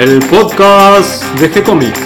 el podcast de G-Comics.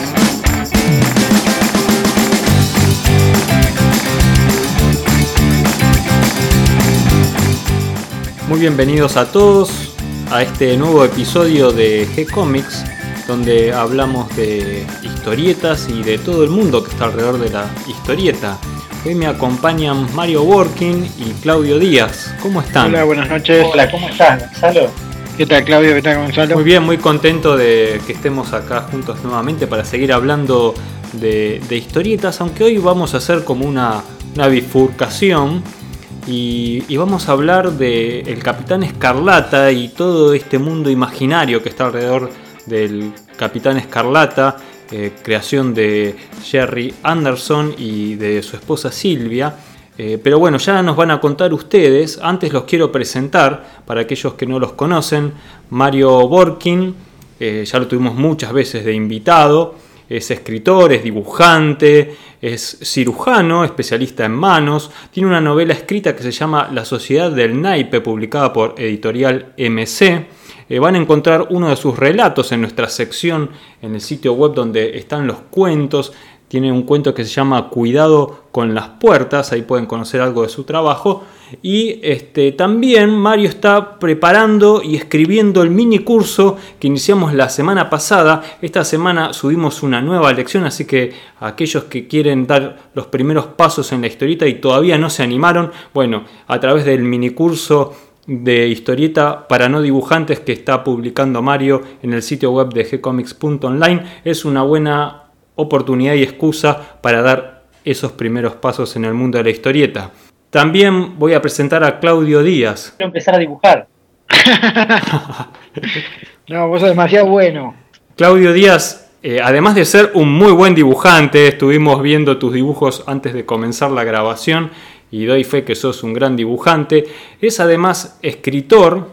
Muy bienvenidos a todos a este nuevo episodio de G-Comics, donde hablamos de historietas y de todo el mundo que está alrededor de la historieta. Hoy me acompañan Mario Working y Claudio Díaz. ¿Cómo están? Hola, buenas noches. Hola, ¿cómo estás, Gonzalo? ¿Qué tal, Claudio? ¿Qué tal, Gonzalo? Muy bien, muy contento de que estemos acá juntos nuevamente para seguir hablando de, historietas, aunque hoy vamos a hacer como una, bifurcación y, y vamos a hablar de El Capitán Escarlata y todo este mundo imaginario que está alrededor del Capitán Escarlata, eh, creación de Jerry Anderson y de su esposa Silvia. Eh, pero bueno, ya nos van a contar ustedes. Antes los quiero presentar para aquellos que no los conocen. Mario Borkin, eh, ya lo tuvimos muchas veces de invitado. Es escritor, es dibujante, es cirujano, especialista en manos. Tiene una novela escrita que se llama La Sociedad del Naipe, publicada por Editorial MC. Eh, van a encontrar uno de sus relatos en nuestra sección en el sitio web donde están los cuentos tiene un cuento que se llama Cuidado con las puertas, ahí pueden conocer algo de su trabajo. Y este, también Mario está preparando y escribiendo el mini curso que iniciamos la semana pasada. Esta semana subimos una nueva lección, así que aquellos que quieren dar los primeros pasos en la historieta y todavía no se animaron, bueno, a través del mini curso de historieta para no dibujantes que está publicando Mario en el sitio web de gcomics.online es una buena oportunidad y excusa para dar esos primeros pasos en el mundo de la historieta. También voy a presentar a Claudio Díaz. Quiero empezar a dibujar. no, vos sos demasiado bueno. Claudio Díaz, eh, además de ser un muy buen dibujante, estuvimos viendo tus dibujos antes de comenzar la grabación y doy fe que sos un gran dibujante. Es además escritor,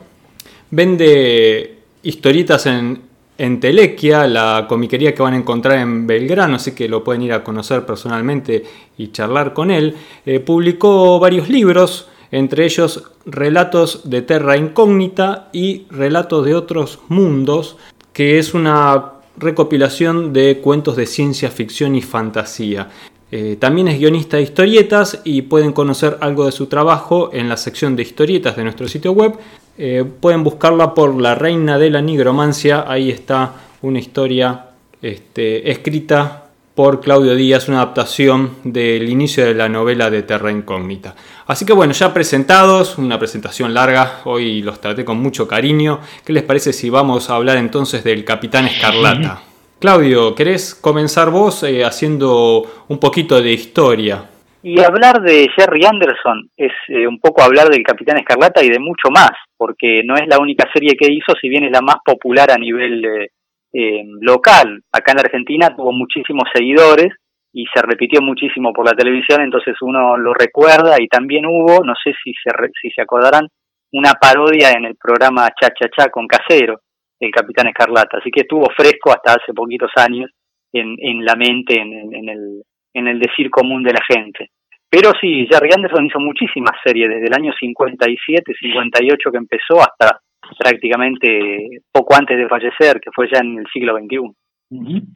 vende historietas en, en Telequia, la comiquería que van a encontrar en Belgrano, así que lo pueden ir a conocer personalmente y charlar con él. Eh, publicó varios libros, entre ellos Relatos de Terra Incógnita y Relatos de otros mundos, que es una recopilación de cuentos de ciencia ficción y fantasía. Eh, también es guionista de historietas y pueden conocer algo de su trabajo en la sección de historietas de nuestro sitio web. Eh, pueden buscarla por La Reina de la Nigromancia. Ahí está una historia este, escrita por Claudio Díaz, una adaptación del inicio de la novela de Terra Incógnita. Así que bueno, ya presentados, una presentación larga, hoy los traté con mucho cariño. ¿Qué les parece si vamos a hablar entonces del Capitán Escarlata? Claudio, ¿querés comenzar vos eh, haciendo un poquito de historia? Y hablar de Jerry Anderson es eh, un poco hablar del Capitán Escarlata y de mucho más, porque no es la única serie que hizo, si bien es la más popular a nivel eh, eh, local. Acá en Argentina tuvo muchísimos seguidores y se repitió muchísimo por la televisión, entonces uno lo recuerda y también hubo, no sé si se, si se acordarán, una parodia en el programa Cha Cha Cha con Casero, el Capitán Escarlata, así que estuvo fresco hasta hace poquitos años en, en la mente, en, en el en el decir común de la gente. Pero sí, Jerry Anderson hizo muchísimas series, desde el año 57, 58 que empezó hasta prácticamente poco antes de fallecer, que fue ya en el siglo XXI.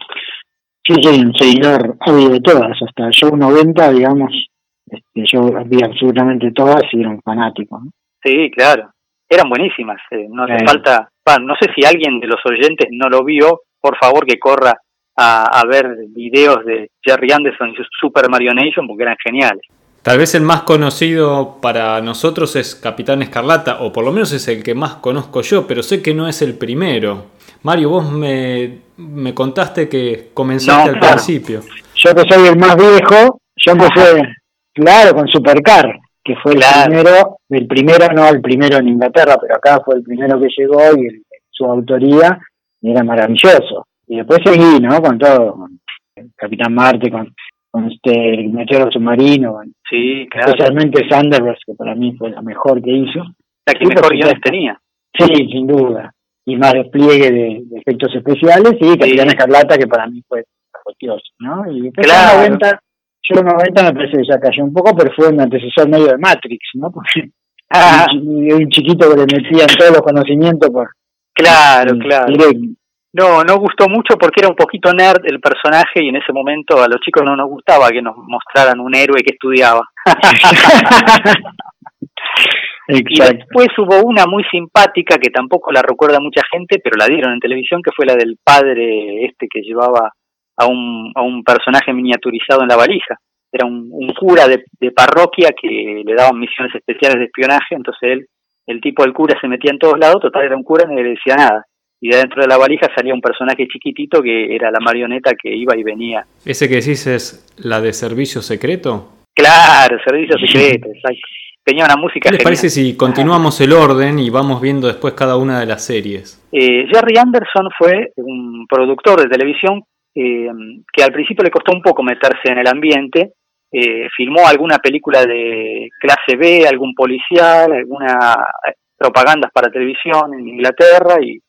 Sí, soy un seguidor obvio de todas, hasta yo 90, digamos, este, yo vi absolutamente todas y era un fanático. Sí, claro, eran buenísimas, eh, no hace falta, bueno, no sé si alguien de los oyentes no lo vio, por favor que corra a, ver videos de Jerry Anderson y su Super Mario Nation porque eran geniales. Tal vez el más conocido para nosotros es Capitán Escarlata, o por lo menos es el que más conozco yo, pero sé que no es el primero. Mario, vos me, me contaste que comenzaste al principio. Yo que soy el más viejo, yo empecé, claro, con Supercar, que fue el primero, el primero, no el primero en Inglaterra, pero acá fue el primero que llegó y su autoría era maravilloso. Y después seguí, ¿no? Con todo, con Capitán Marte, con, con este el submarino, con, sí, claro. especialmente Sanderberg, que para mí fue la mejor que hizo. La que mejor guiones tenía. Sí, sin duda. Y más despliegue de, de efectos especiales, y Capitán sí. Escarlata, que para mí fue apotioso, ¿no? Y después claro. en 90, yo en 90 me parece que ya cayó un poco, pero fue un antecesor medio de Matrix, ¿no? Porque ah. un, un chiquito que le metían todos los conocimientos por claro, claro. Directo No, no gustó mucho porque era un poquito nerd el personaje y en ese momento a los chicos no nos gustaba que nos mostraran un héroe que estudiaba. y después hubo una muy simpática que tampoco la recuerda mucha gente, pero la dieron en televisión, que fue la del padre este que llevaba a un, a un personaje miniaturizado en la valija. Era un, un cura de, de parroquia que le daban misiones especiales de espionaje, entonces él, el tipo del cura se metía en todos lados, total era un cura no le decía nada y de dentro de la valija salía un personaje chiquitito que era la marioneta que iba y venía. ¿Ese que decís es la de Servicio Secreto? Claro, Servicio Secreto, Tenía una música. ¿Qué les parece si continuamos el orden y vamos viendo después cada una de las series? Eh, Jerry Anderson fue un productor de televisión eh, que al principio le costó un poco meterse en el ambiente. Eh, filmó alguna película de clase B, algún policial, alguna propagandas para televisión en Inglaterra y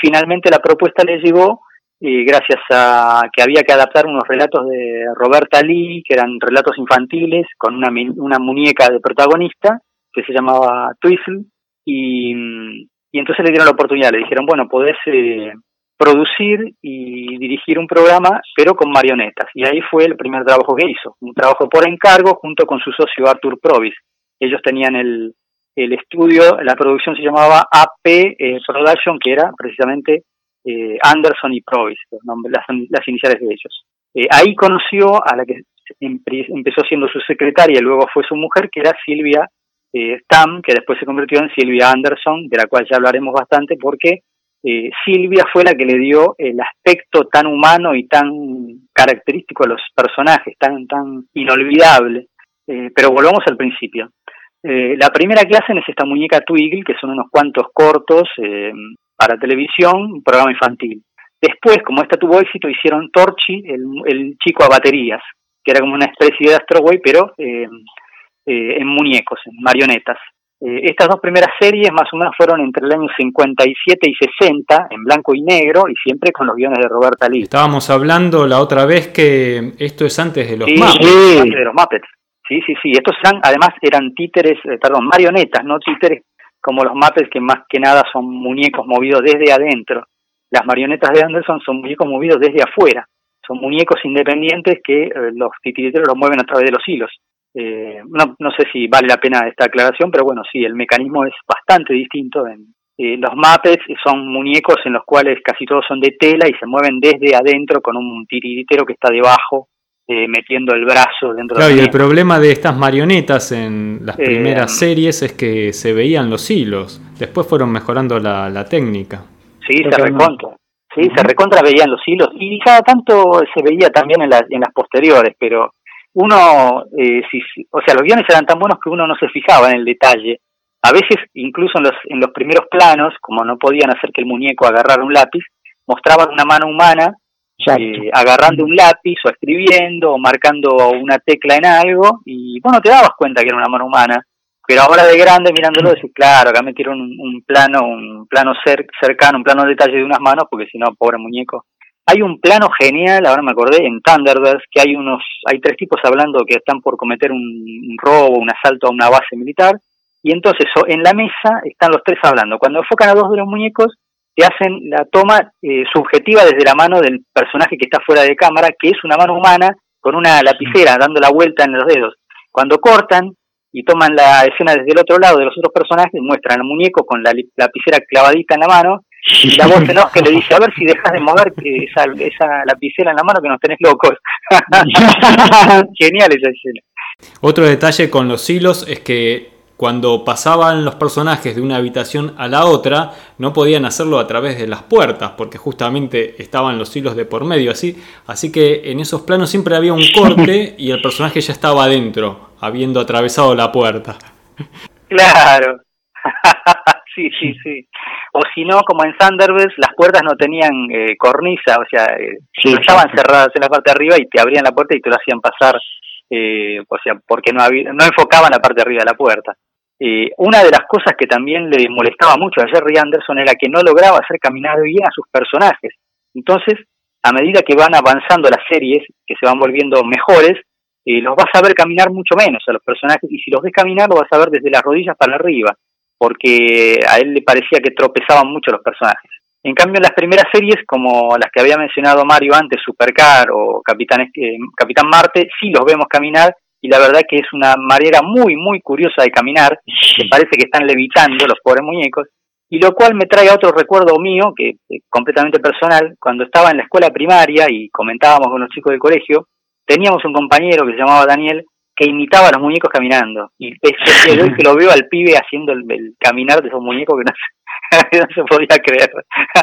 finalmente la propuesta le llegó y gracias a que había que adaptar unos relatos de Roberta Lee, que eran relatos infantiles, con una, una muñeca de protagonista, que se llamaba Twizzle, y, y entonces le dieron la oportunidad, le dijeron, bueno, podés eh, producir y dirigir un programa, pero con marionetas. Y ahí fue el primer trabajo que hizo, un trabajo por encargo junto con su socio Arthur Provis. Ellos tenían el, el estudio, la producción se llamaba AP eh, Production, que era precisamente eh, Anderson y Provis, las, las iniciales de ellos. Eh, ahí conoció a la que empezó siendo su secretaria y luego fue su mujer, que era Silvia Tam, que después se convirtió en Silvia Anderson, de la cual ya hablaremos bastante, porque Silvia fue la que le dio el aspecto tan humano y tan característico a los personajes, tan, tan inolvidable. pero volvamos al principio. Eh, la primera que hacen es esta muñeca Twiggle, que son unos cuantos cortos eh, para televisión, un programa infantil. Después, como esta tuvo éxito, hicieron Torchi, el, chico a baterías, que era como una especie de Astro Boy, pero eh, en muñecos, en marionetas. Estas dos primeras series más o menos fueron entre el año 57 y 60, en blanco y negro, y siempre con los guiones de Roberta Lee. Estábamos hablando la otra vez que esto es antes de los sí, Sí, antes de los Muppets. Sí, sí, sí. Estos eran, además eran títeres, eh, perdón, marionetas, no títeres como los mapes que más que nada son muñecos movidos desde adentro. Las marionetas de Anderson son muñecos movidos desde afuera. Son muñecos independientes que eh, los titiriteros los mueven a través de los hilos. Eh, no, no sé si vale la pena esta aclaración, pero bueno, sí, el mecanismo es bastante distinto. En, los mapes son muñecos en los cuales casi todos son de tela y se mueven desde adentro con un titiritero que está debajo eh, metiendo el brazo dentro claro, y el problema de estas marionetas en las eh, primeras series es que se veían los hilos. Después fueron mejorando la, la técnica. Sí, se recontra. Sí, se recontra veían los hilos. Y cada tanto se veía también en, en las posteriores, pero uno, eh, si, o sea, los guiones eran tan buenos que uno no se fijaba en el detalle. A veces, incluso en los, en los primeros planos, como no podían hacer que el muñeco agarrara un lápiz, mostraban una mano humana eh, agarrando un lápiz o escribiendo o marcando una tecla en algo y bueno, te dabas cuenta que era una mano humana. Pero ahora de grande mirándolo decís, claro, acá metieron un, un plano, un plano cercano, un plano de detalle de unas manos, porque si no, pobre muñeco. Hay un plano genial, ahora me acordé, en Thunderbirds, que hay unos, hay tres tipos hablando que están por cometer un, robo, un asalto a una base militar, y entonces en la mesa están los tres hablando. Cuando enfocan a dos de los muñecos, te hacen la toma eh, subjetiva desde la mano del personaje que está fuera de cámara, que es una mano humana con una lapicera dando la vuelta en los dedos. Cuando cortan y toman la escena desde el otro lado de los otros personajes, muestran al muñeco con la lapicera clavadita en la mano la voz en que le dice, a ver si dejas de mover esa, esa lapicera en la mano que nos tenés locos. Genial esa escena. Otro detalle con los hilos es que cuando pasaban los personajes de una habitación a la otra, no podían hacerlo a través de las puertas, porque justamente estaban los hilos de por medio así. Así que en esos planos siempre había un corte y el personaje ya estaba adentro, habiendo atravesado la puerta. Claro. Sí, sí, sí. O si no, como en Thunderbirds, las puertas no tenían eh, cornisa, o sea, eh, estaban cerradas en la parte de arriba y te abrían la puerta y te lo hacían pasar, eh, o sea, porque no, había, no enfocaban la parte de arriba de la puerta. Eh, una de las cosas que también le molestaba mucho a Jerry Anderson era que no lograba hacer caminar bien a sus personajes. Entonces, a medida que van avanzando las series, que se van volviendo mejores, eh, los vas a ver caminar mucho menos a los personajes, y si los ves caminar, lo vas a ver desde las rodillas para arriba, porque a él le parecía que tropezaban mucho los personajes. En cambio, en las primeras series, como las que había mencionado Mario antes, Supercar o Capitán, eh, Capitán Marte, sí los vemos caminar y la verdad que es una manera muy, muy curiosa de caminar, que parece que están levitando los pobres muñecos, y lo cual me trae a otro recuerdo mío, que es completamente personal, cuando estaba en la escuela primaria y comentábamos con los chicos del colegio, teníamos un compañero que se llamaba Daniel, que imitaba a los muñecos caminando, y es el hoy que lo veo al pibe haciendo el, caminar de esos muñecos que no se, podía creer.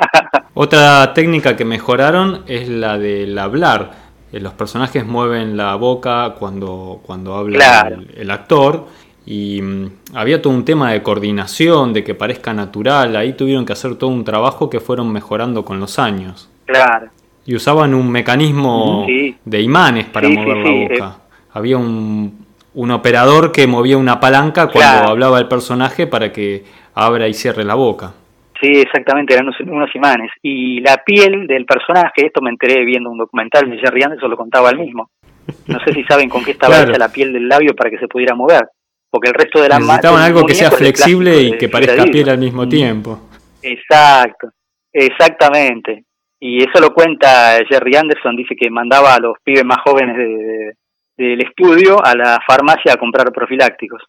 Otra técnica que mejoraron es la del hablar. Eh, los personajes mueven la boca cuando, cuando habla el, actor y mm, había todo un tema de coordinación, de que parezca natural, ahí tuvieron que hacer todo un trabajo que fueron mejorando con los años. Claro. Y usaban un mecanismo de imanes para mover la boca. Había un, un, operador que movía una palanca cuando hablaba el personaje para que abra y cierre la boca. Sí, exactamente, eran unos, imanes. Y la piel del personaje, esto me enteré viendo un documental de Jerry Anderson, lo contaba él mismo. No sé si saben con qué estaba hecha la piel del labio para que se pudiera mover. Porque el resto de la Necesitaban algo que sea flexible y que parezca piel al mismo tiempo. Exacto, exactamente. Y eso lo cuenta Jerry Anderson, dice que mandaba a los pibes más jóvenes del estudio a la farmacia a comprar profilácticos.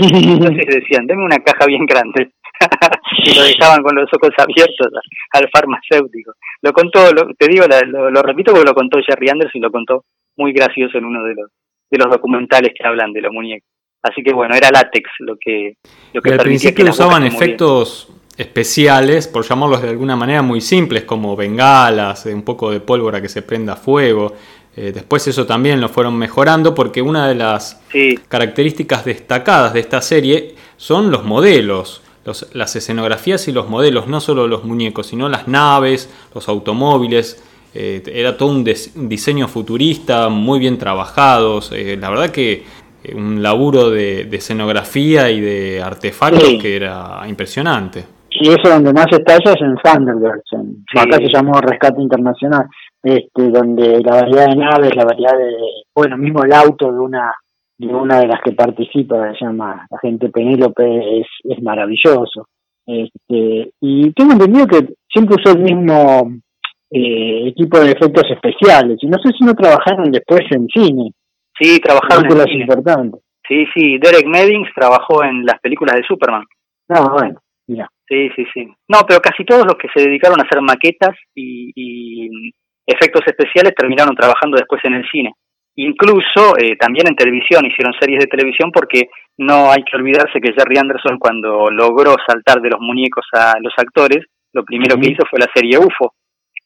Entonces decían, denme una caja bien grande. y lo dejaban con los ojos abiertos al farmacéutico. Lo contó, te digo, lo, repito porque lo contó Jerry Anderson y lo contó muy gracioso en uno de los, de los documentales que hablan de los muñecos. Así que bueno, era látex lo que... Lo que al principio usaban efectos especiales, por llamarlos de alguna manera muy simples, como bengalas, un poco de pólvora que se prenda fuego. Eh, después eso también lo fueron mejorando porque una de las características destacadas de esta serie son los modelos las escenografías y los modelos, no solo los muñecos, sino las naves, los automóviles. Eh, era todo un, diseño futurista, muy bien trabajados. Eh, la verdad que un laburo de, escenografía y de artefactos que era impresionante. Y eso donde más estalla es en Thunderbirds, acá se llamó Rescate Internacional, este, donde la variedad de naves, la variedad de, bueno, mismo el auto de una y una de las que participa, se llama la gente Penélope, es, es maravilloso. Este, y tengo entendido que siempre usó el mismo eh, equipo de efectos especiales, y no sé si no trabajaron después en cine. Sí, trabajaron en cine. importantes. Sí, sí, Derek Meddings trabajó en las películas de Superman. Ah, bueno, mira. Sí, sí, sí. No, pero casi todos los que se dedicaron a hacer maquetas y, y efectos especiales terminaron trabajando después en el cine. Incluso eh, también en televisión hicieron series de televisión porque no hay que olvidarse que Jerry Anderson cuando logró saltar de los muñecos a los actores, lo primero que hizo fue la serie UFO.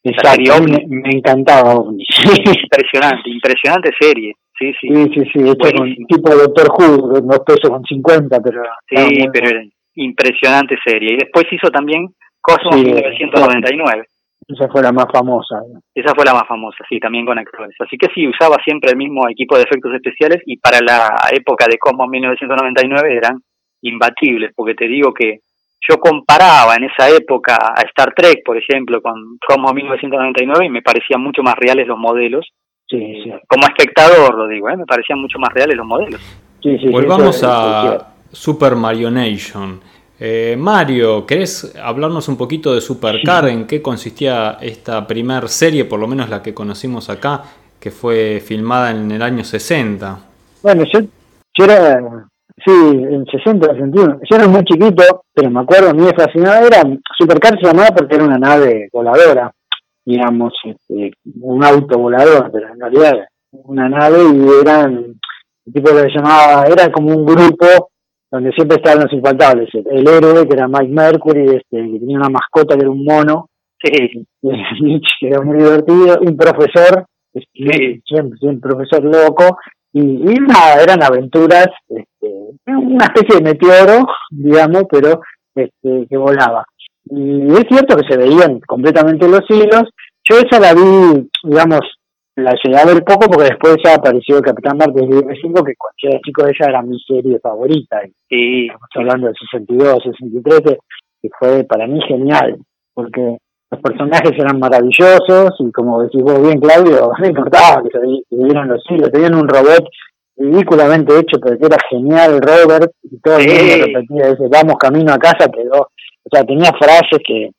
Exacto, me, me, encantaba impresionante, impresionante serie. Sí, sí. Sí, sí, sí. Este tipo de Doctor Who, no pesos con 50, pero. Sí, pero era impresionante serie. Y después hizo también Cosmos 1999. Esa fue la más famosa. Esa fue la más famosa, sí, también con actores. Así que sí, usaba siempre el mismo equipo de efectos especiales y para la época de Cosmos 1999 eran imbatibles, porque te digo que yo comparaba en esa época a Star Trek, por ejemplo, con Cosmos 1999 y me parecían mucho más reales los modelos. Sí, sí. Como espectador, lo digo, ¿eh? me parecían mucho más reales los modelos. Sí, sí, Volvamos a Super Marionation. Eh, Mario, ¿querés hablarnos un poquito de Supercar? ¿En qué consistía esta primer serie, por lo menos la que conocimos acá, que fue filmada en el año 60? Bueno, yo, era, sí, en 60, 61, yo era muy chiquito, pero me acuerdo, a mí me fascinaba, era, Supercar se llamaba porque era una nave voladora, digamos, este, un auto volador, pero en realidad una nave y eran, el tipo que se llamaba, era como un grupo donde siempre estaban los infaltables. El héroe, que era Mike Mercury, este, que tenía una mascota que era un mono, sí. que era muy divertido, un profesor, este, siempre, un profesor loco, y, nada, eran aventuras, este, una especie de meteoro, digamos, pero este, que volaba. Y es cierto que se veían completamente los hilos. Yo esa la vi, digamos, la llegué a ver poco porque después ya apareció el Capitán Marte de 5 que era chico ella era mi serie favorita. Y estamos hablando del 62, 63, que fue para mí genial, porque los personajes eran maravillosos y como decís vos bien, Claudio, no importaba que se vieran los hilos, tenían un robot ridículamente hecho, pero que era genial Robert, y todo el mundo repetía ese, vamos camino a casa, quedó, o sea, tenía frases que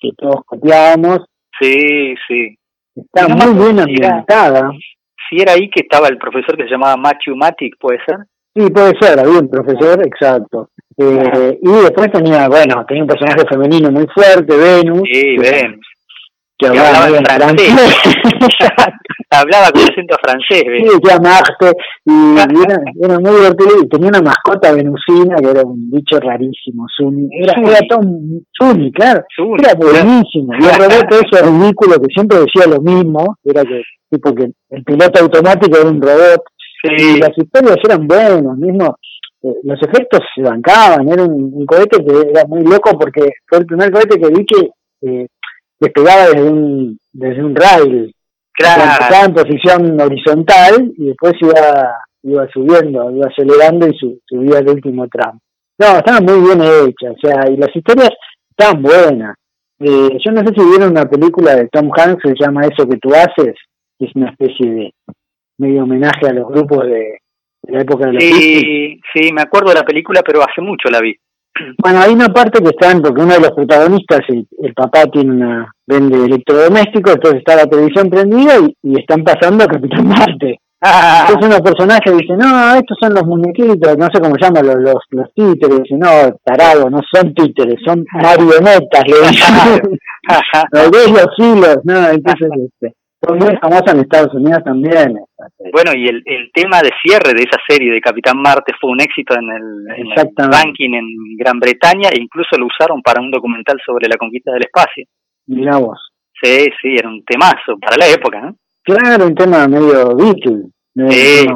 que todos copiábamos. Sí, sí. Está muy bien ambientada. Si era ahí que estaba el profesor que se llamaba Matthew Matic, ¿puede ser? Sí, puede ser, un profesor, exacto. Eh, y después tenía, bueno, tenía un personaje femenino muy fuerte, Venus. Sí, Venus. Que hablaba, en francés. hablaba con acento francés. Sí, que amarte. Y era, era, muy divertido. Y tenía una mascota venusina que era un bicho rarísimo. Zuni. Era, era todo Zuni, claro. era buenísimo. Y el robot ese ridículo que siempre decía lo mismo. Era que, tipo que el piloto automático era un robot. Y las historias eran buenas, mismo eh, los efectos se bancaban, era un, cohete que era muy loco porque fue el primer cohete que vi que eh, despegaba desde un, desde un rail, claro. estaba en posición horizontal y después iba, iba subiendo, iba acelerando y subía el último tramo. No, estaban muy bien hechas, o sea, y las historias estaban buenas. Eh, yo no sé si vieron una película de Tom Hanks que se llama Eso que tú haces, que es una especie de medio homenaje a los grupos de, la época de la Sí, sí, me acuerdo de la película, pero hace mucho la vi. Bueno, hay una parte que están, porque uno de los protagonistas, el, el papá tiene una vende electrodomésticos, entonces está la televisión prendida y, están pasando a Capitán Marte. Entonces uno personaje dice, no, estos son los muñequitos, no sé cómo llaman los, los, los títeres, dice, no, tarado, no son títeres, son marionetas, le dicen. los hilos, no, entonces este, son muy famosas en Estados Unidos también. Bueno, y el, el tema de cierre de esa serie de Capitán Marte fue un éxito en el, en el ranking en Gran Bretaña e incluso lo usaron para un documental sobre la conquista del espacio. Mirá vos. Sí, sí, era un temazo para la época, ¿no? Claro, un tema medio Beatle. Sí.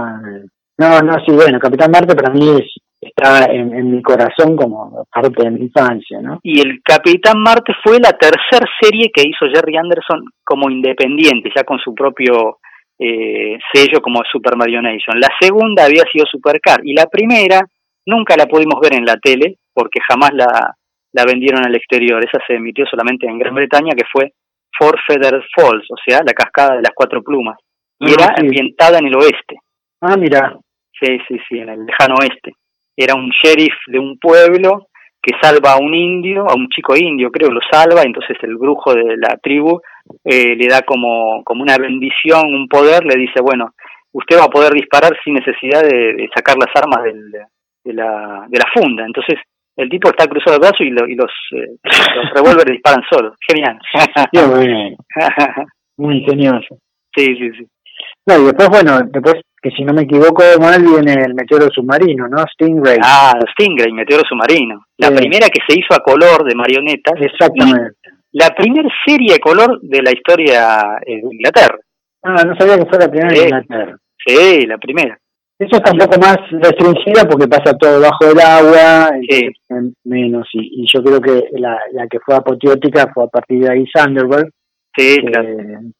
No, no, sí, bueno, Capitán Marte para mí es, está en, mi corazón como parte de mi infancia, ¿no? Y el Capitán Marte fue la tercera serie que hizo Jerry Anderson como independiente, ya con su propio eh, sello como Super Mario Nation. La segunda había sido Supercar y la primera nunca la pudimos ver en la tele porque jamás la, la vendieron al exterior. Esa se emitió solamente en Gran Bretaña, que fue Four Feather Falls, o sea, la cascada de las cuatro plumas. Y ah, era ambientada en el oeste. Ah, mira. Sí, sí, sí, en el lejano oeste era un sheriff de un pueblo que salva a un indio, a un chico indio creo, lo salva, entonces el brujo de la tribu eh, le da como, como una bendición, un poder, le dice, bueno, usted va a poder disparar sin necesidad de, sacar las armas del, de, la, de la funda. Entonces el tipo está cruzado el brazo y, y los, eh, los revólveres disparan solos. Genial. Muy ingenioso. Sí, sí, sí. No, y después, bueno, después que si no me equivoco mal viene el meteoro submarino, ¿no? Stingray. Ah, Stingray, meteoro submarino. La primera que se hizo a color de marionetas. Exactamente. La primera serie a color de la historia de Inglaterra. Ah, no sabía que fue la primera de Inglaterra. Sí, la primera. Eso está un poco más restringida porque pasa todo bajo el agua, sí. menos, y, y, yo creo que la, la que fue apoteótica fue a partir de ahí Thunderbird, Sí,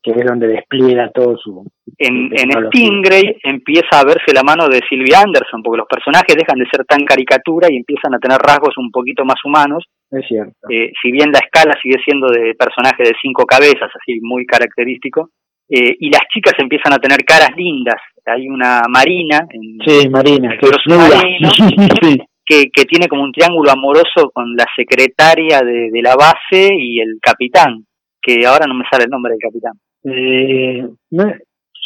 que, es donde despliega todo su... En, en Stingray empieza a verse la mano de Sylvia Anderson, porque los personajes dejan de ser tan caricatura y empiezan a tener rasgos un poquito más humanos. Es cierto. Eh, si bien la escala sigue siendo de personaje de cinco cabezas, así muy característico, eh, y las chicas empiezan a tener caras lindas. Hay una Marina. En, sí, Marina. Que, que, que, tiene como un triángulo amoroso con la secretaria de, de la base y el capitán que ahora no me sale el nombre del capitán. Eh,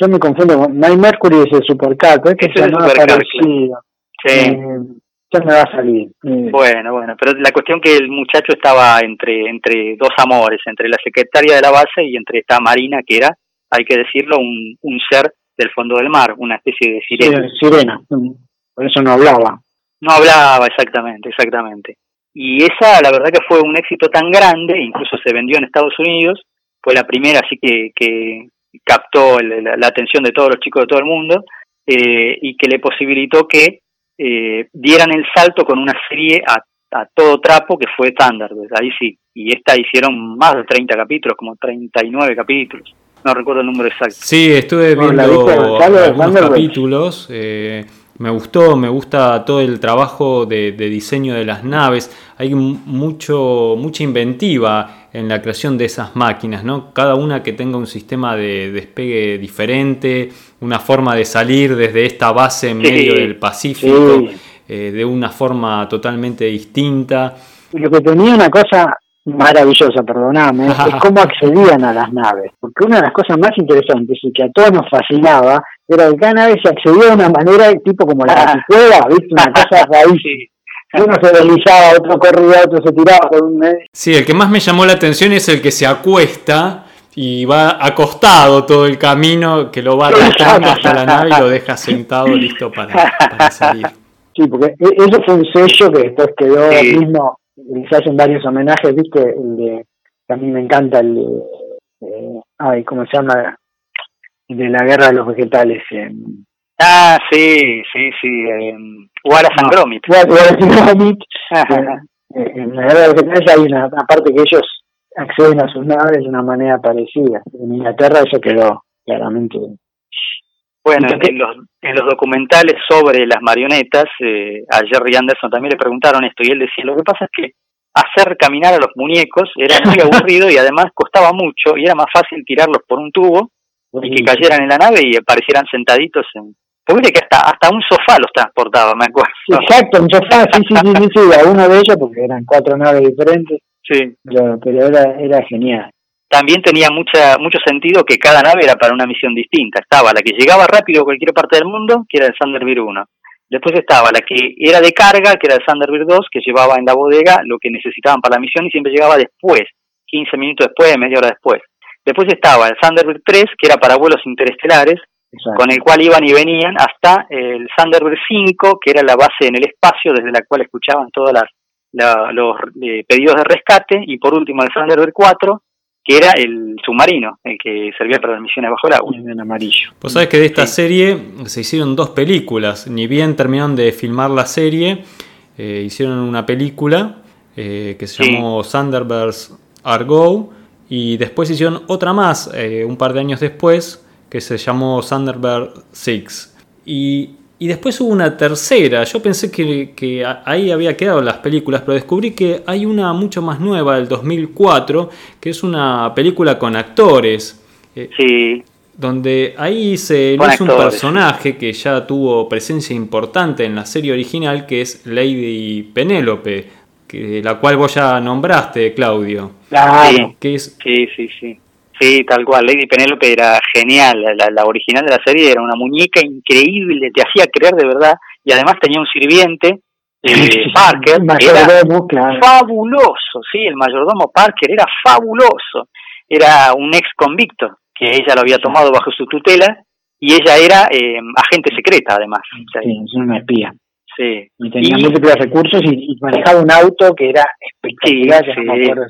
yo me confundo, My Mercury es el Supercar, es que es el Supercar, Sí. Eh, ya me va a salir. Eh. Bueno, bueno, pero la cuestión que el muchacho estaba entre entre dos amores, entre la secretaria de la base y entre esta Marina, que era, hay que decirlo, un, un ser del fondo del mar, una especie de sirena. sirena, por eso no hablaba. No hablaba, exactamente, exactamente. Y esa, la verdad que fue un éxito tan grande, incluso se vendió en Estados Unidos, fue la primera así que, que captó la, atención de todos los chicos de todo el mundo eh, y que le posibilitó que eh, dieran el salto con una serie a, todo trapo que fue Thunderbird, ahí sí. Y esta hicieron más de 30 capítulos, como 39 capítulos. No recuerdo el número exacto. Sí, estuve viendo algunos capítulos. Eh, me gustó, me gusta todo el trabajo de, diseño de las naves. Hay mucho, mucha inventiva en la creación de esas máquinas, ¿no? Cada una que tenga un sistema de despegue diferente, una forma de salir desde esta base en medio del Pacífico eh, de una forma totalmente distinta. Lo que tenía una cosa maravillosa, perdoname, es cómo accedían a las naves. Porque una de las cosas más interesantes y que a todos nos fascinaba era que cada nave se accedía de una manera tipo como la ah. cueva, ¿viste? Una cosa raíz. Uno se deslizaba, otro corría, otro se tiraba por un. Sí, el que más me llamó la atención es el que se acuesta y va acostado todo el camino, que lo va arrastrando hasta la nave y lo deja sentado listo para, salir. Sí, porque e-, eso fue un sello que después quedó mismo, se hacen varios homenajes, viste, el de, a mí me encanta el de, eh, ay, ¿cómo se llama? El de la guerra de los vegetales. Eh, ah, sí, sí, sí, eh, Wallace and Gromit. en la guerra de los vegetales hay una, parte que ellos acceden a sus naves de una manera parecida. En Inglaterra eso quedó claramente. Bueno, en los, en los documentales sobre las marionetas, eh, a Jerry Anderson también le preguntaron esto y él decía, lo que pasa es que hacer caminar a los muñecos era muy aburrido y además costaba mucho y era más fácil tirarlos por un tubo y que cayeran en la nave y aparecieran sentaditos en... Porque que hasta, hasta un sofá los transportaba, me acuerdo. Exacto, un sofá, sí, sí, sí, sí, sí, a uno de ellos, porque eran cuatro naves diferentes. Sí. Pero, era, era genial. También tenía mucha, mucho sentido que cada nave era para una misión distinta. Estaba la que llegaba rápido a cualquier parte del mundo, que era el Thunderbird 1. Después estaba la que era de carga, que era el Thunderbird 2, que llevaba en la bodega lo que necesitaban para la misión y siempre llegaba después, 15 minutos después, media hora después. Después estaba el Thunderbird 3, que era para vuelos interestelares, con el cual iban y venían hasta el Thunderbird 5, que era la base en el espacio desde la cual escuchaban todas las los eh, pedidos de rescate y por último el Thunderbird 4 que era el submarino, el que servía para las misiones bajo el agua. En amarillo. Vos sabés que de esta serie se hicieron dos películas. Ni bien terminaron de filmar la serie, eh, hicieron una película eh, que se llamó Thunderbirds Argo y después hicieron otra más, un par de años después, que se llamó Thunderbird 6. Y y después hubo una tercera. Yo pensé que, ahí había quedado las películas, pero descubrí que hay una mucho más nueva del 2004, que es una película con actores. Eh, sí. Donde ahí se hizo un personaje que ya tuvo presencia importante en la serie original, que es Lady Penélope, que, la cual vos ya nombraste, Claudio. Claro. sí, sí, sí. Sí, tal cual. Lady Penelope era genial. La, original de la serie era una muñeca increíble, te hacía creer de verdad. Y además tenía un sirviente, eh, Parker, era fabuloso. Sí, el mayordomo Parker era fabuloso. Era un ex convicto que ella lo había tomado bajo su tutela y ella era eh, agente secreta además. Sí, es una espía. Sí. Y tenía múltiples recursos y, manejaba un auto que era espectacular.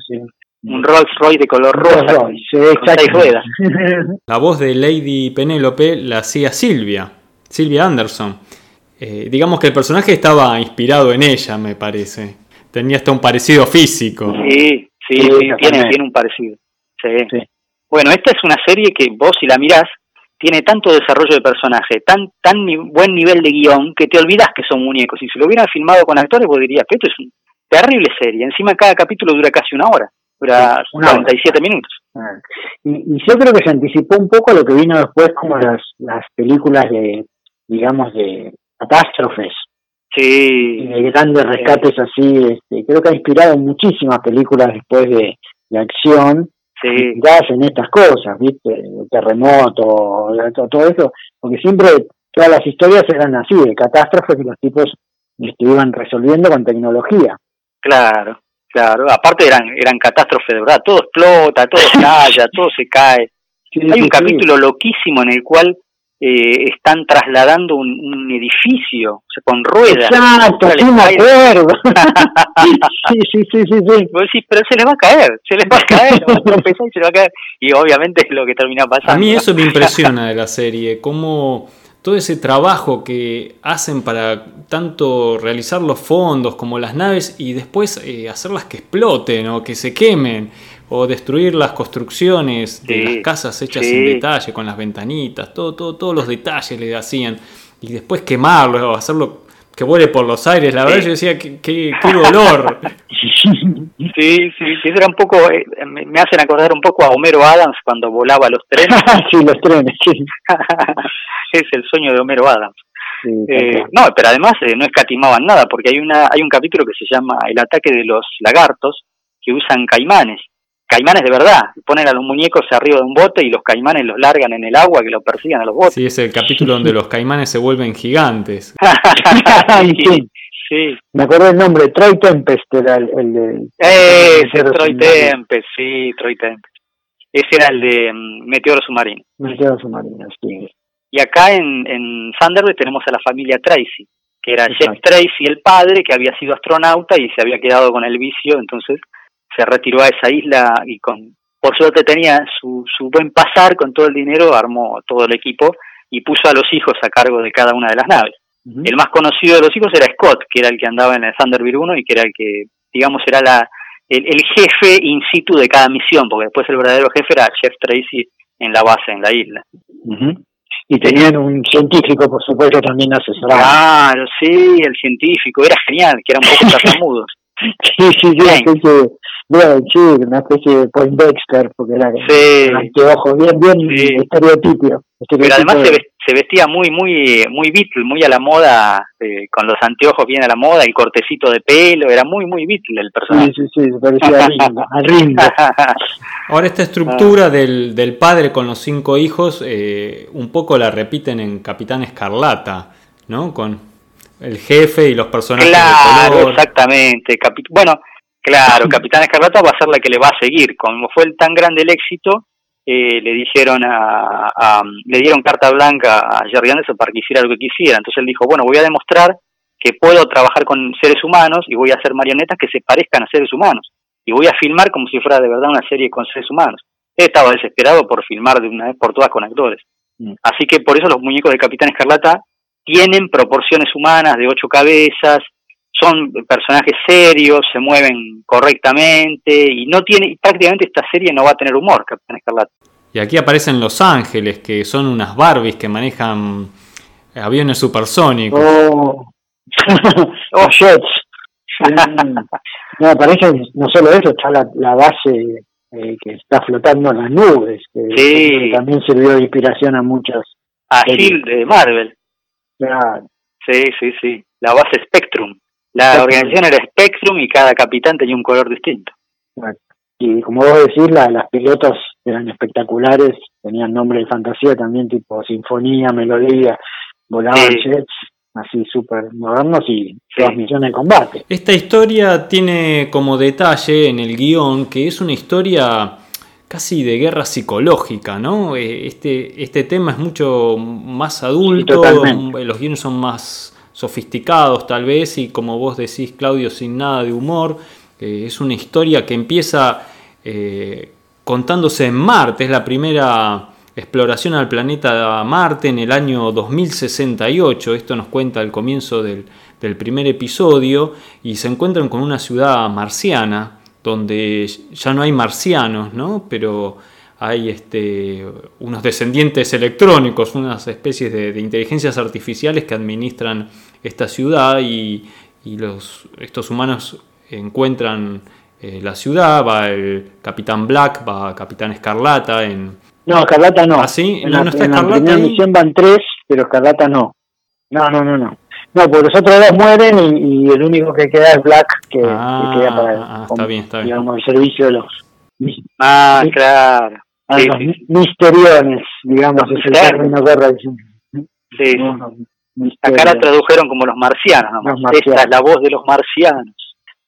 Sí, un Rolls Royce de color rosa, ruedas. La voz de Lady Penélope la hacía Silvia, Silvia Anderson. Eh, digamos que el personaje estaba inspirado en ella, me parece. Tenía hasta un parecido físico. Sí, sí, tiene, tiene, un parecido. Bueno, esta es una serie que vos si la mirás, tiene tanto desarrollo de personaje, tan, tan buen nivel de guion, que te olvidas que son muñecos. Si se lo hubieran filmado con actores, vos dirías que esto es una terrible serie. Encima cada capítulo dura casi una hora dura 47 minutos. Ah. Y, yo creo que se anticipó un poco a lo que vino después como las, las películas de, digamos, de catástrofes. Sí. de grandes rescates así. Este, creo que ha inspirado muchísimas películas después de, de acción. Sí. en estas cosas, ¿viste? El terremoto, todo eso. Porque siempre todas las historias eran así, de catástrofes y los tipos iban resolviendo con tecnología. Claro. Claro, aparte eran eran catástrofes de verdad, todo explota, todo estalla, todo se cae. Hay un capítulo loquísimo en el cual eh, están trasladando un, edificio o sea, con ruedas. Exacto, sí me acuerdo. sí, sí, sí, sí, sí. decís, pero se le va a caer, se le va a caer, y se le va a caer. Y obviamente es lo que termina pasando. A mí eso me impresiona de la serie, cómo todo ese trabajo que hacen para tanto realizar los fondos como las naves y después eh, hacerlas que exploten o que se quemen o destruir las construcciones de las casas hechas en detalle con las ventanitas, todo, todo, todos los detalles le hacían y después quemarlo o hacerlo que vuele por los aires, la verdad yo decía qué, qué, dolor. Sí, sí, sí, era un poco, eh, me hacen acordar un poco a Homero Adams cuando volaba los trenes. sí, los trenes, sí. es el sueño de Homero Adams. Eh, no, pero además eh, no escatimaban nada, porque hay una hay un capítulo que se llama El ataque de los lagartos, que usan caimanes, caimanes de verdad, ponen a los muñecos arriba de un bote y los caimanes los largan en el agua que los persigan a los botes. Sí, es el capítulo donde los caimanes se vuelven gigantes. sí, sí. Me acuerdo el nombre, Troy Tempest era el, el de... Eh, ese Troy Tempest, sí, Troy Tempest. Ese era el de um, Meteoro Submarino. Meteoro Submarino, sí. Y acá en, en Thunderbird tenemos a la familia Tracy, que era Jeff Tracy, el padre, que había sido astronauta y se había quedado con el vicio, entonces se retiró a esa isla y con por suerte tenía su, su buen pasar con todo el dinero, armó todo el equipo y puso a los hijos a cargo de cada una de las naves. El más conocido de los hijos era Scott, que era el que andaba en el Thunderbird 1 y que era el que, digamos, era la el, jefe in situ de cada misión, porque después el verdadero jefe era Jeff Tracy en la base, en la isla. Y tenían un científico, por supuesto, también asesorado. Claro, sí, el científico, era genial, que era un poco tartamudos. Sí, sí, sí, bueno, sí, una especie de Poindexter, porque era sí. anteojos bien, bien sí. estereotipo. Pero además se, vestía muy, muy, muy Beatle, muy a la moda, eh, con los anteojos bien a la moda, el cortecito de pelo, era muy, muy Beatle el personaje. Sí, sí, sí, se parecía a Ringo. Ahora esta estructura ah. del, del padre con los cinco hijos, eh, un poco la repiten en Capitán Escarlata, ¿no? Con el jefe y los personajes claro, de color. exactamente. bueno, Claro, Capitán Escarlata va a ser la que le va a seguir. Como fue tan grande el éxito, eh, le dijeron a, le dieron carta blanca a Jerry Anderson para que hiciera lo que quisiera. Entonces él dijo, bueno, voy a demostrar que puedo trabajar con seres humanos y voy a hacer marionetas que se parezcan a seres humanos. Y voy a filmar como si fuera de verdad una serie con seres humanos. Él estaba desesperado por filmar de una vez por todas con actores. Mm. Así que por eso los muñecos de Capitán Escarlata tienen proporciones humanas de ocho cabezas, son personajes serios, se mueven correctamente y no tiene prácticamente esta serie no va a tener humor, Capitán Escarlata. Y aquí aparecen Los Ángeles, que son unas Barbies que manejan aviones supersónicos. Oh, oh jets. no, aparece no solo eso, está la, base eh, que está flotando en las nubes, que, también sirvió de inspiración a muchas. A Gil de Marvel. Sí, sí, sí. La base Spectrum. La organización era Spectrum y cada capitán tenía un color distinto. Y como vos decís, las pilotos eran espectaculares, tenían nombre de fantasía también, tipo sinfonía, melodía, volaban jets, así súper modernos y transmisión combate. Esta historia tiene como detalle en el guion que es una historia casi de guerra psicológica, ¿no? Eh, este, este tema es mucho más adulto, los guiones son más sofisticados tal vez y como vos decís Claudio sin nada de humor. es una historia que empieza eh, contándose en Marte, es la primera exploración al planeta Marte en el año 2068, esto nos cuenta el comienzo del, del primer episodio y se encuentran con una ciudad marciana donde ya no hay marcianos, ¿no? pero hay este, unos descendientes electrónicos, unas especies de, inteligencias artificiales que administran esta ciudad y, los, estos humanos encuentran eh, la ciudad, va el Capitán Black, va Capitán Escarlata en... No, Escarlata no. ¿Ah, sí? ¿No, está en Escarlata? la misión van tres, pero Escarlata no. No, no, no, no. No, porque los otros dos mueren y, el único que queda es Black, que, ah, queda para ah, está bien, está bien. el servicio de los... Ah, claro a los misteriones, digamos, es el término que Sí. Acá la tradujeron como los marcianos, Esta es la voz de los marcianos.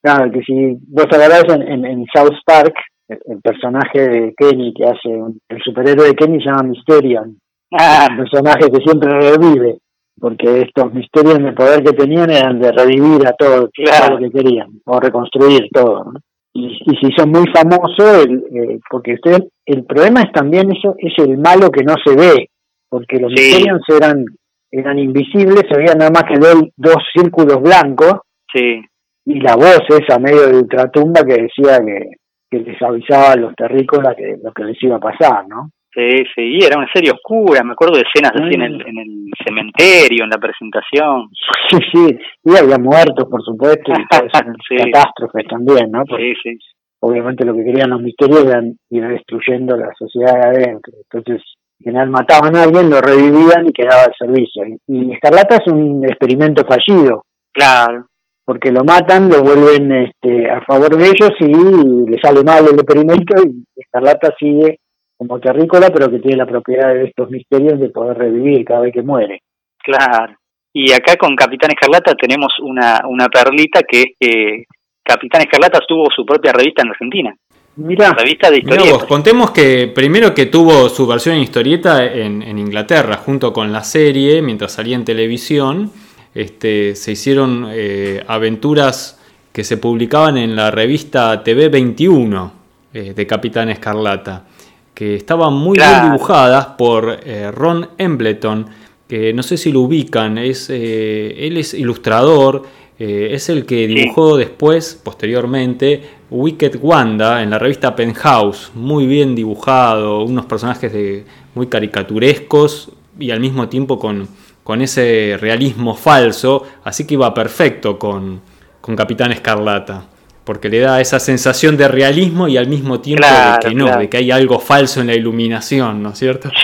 Claro, que si vos hablarás en, en, South Park, el, personaje de Kenny que hace, el superhéroe de Kenny se llama Mysterion. Ah. Un personaje que siempre revive, porque estos misterios de poder que tenían eran de revivir a todo, todo lo que querían, o reconstruir todo. ¿no? y, si son muy famosos, eh, porque usted, el problema es también eso, es el malo que no se ve, porque los sí. eran eran invisibles, se veían nada más que dos círculos blancos, sí. y la voz esa medio de ultratumba que decía que, que les avisaba a los terrícolas que lo que les iba a pasar, ¿no? Sí, sí, era una serie oscura, me acuerdo de escenas así en el, mm. en el cementerio, en la presentación. Sí, sí, y había muertos, por supuesto, y catástrofes también, ¿no? sí, sí. Obviamente lo que querían los misterios era ir destruyendo la sociedad de adentro. Entonces, en general mataban a alguien, lo revivían y quedaba al servicio. Y, Escarlata es un experimento fallido. Claro. porque lo matan, lo vuelven este, a favor de ellos y le sale mal el experimento y Escarlata sigue como terrícola, pero que tiene la propiedad de estos misterios de poder revivir cada vez que muere. Claro. Y acá con Capitán Escarlata tenemos una, una perlita que es que Capitán Escarlata tuvo su propia revista en Argentina. Mira, revista de historietas. contemos que primero que tuvo su versión en historieta en, en, Inglaterra, junto con la serie, mientras salía en televisión, este, se hicieron eh, aventuras que se publicaban en la revista TV 21 eh, de Capitán Escarlata, que estaban muy bien dibujadas por eh, Ron Embleton, que no sé si lo ubican, es, él es ilustrador, es el que dibujó después, posteriormente, Wicked Wanda en la revista Penthouse, muy bien dibujado, unos personajes de, muy caricaturescos y al mismo tiempo con, con ese realismo falso, así que iba perfecto con, con Capitán Escarlata, porque le da esa sensación de realismo y al mismo tiempo de que no, de que hay algo falso en la iluminación, ¿no es cierto?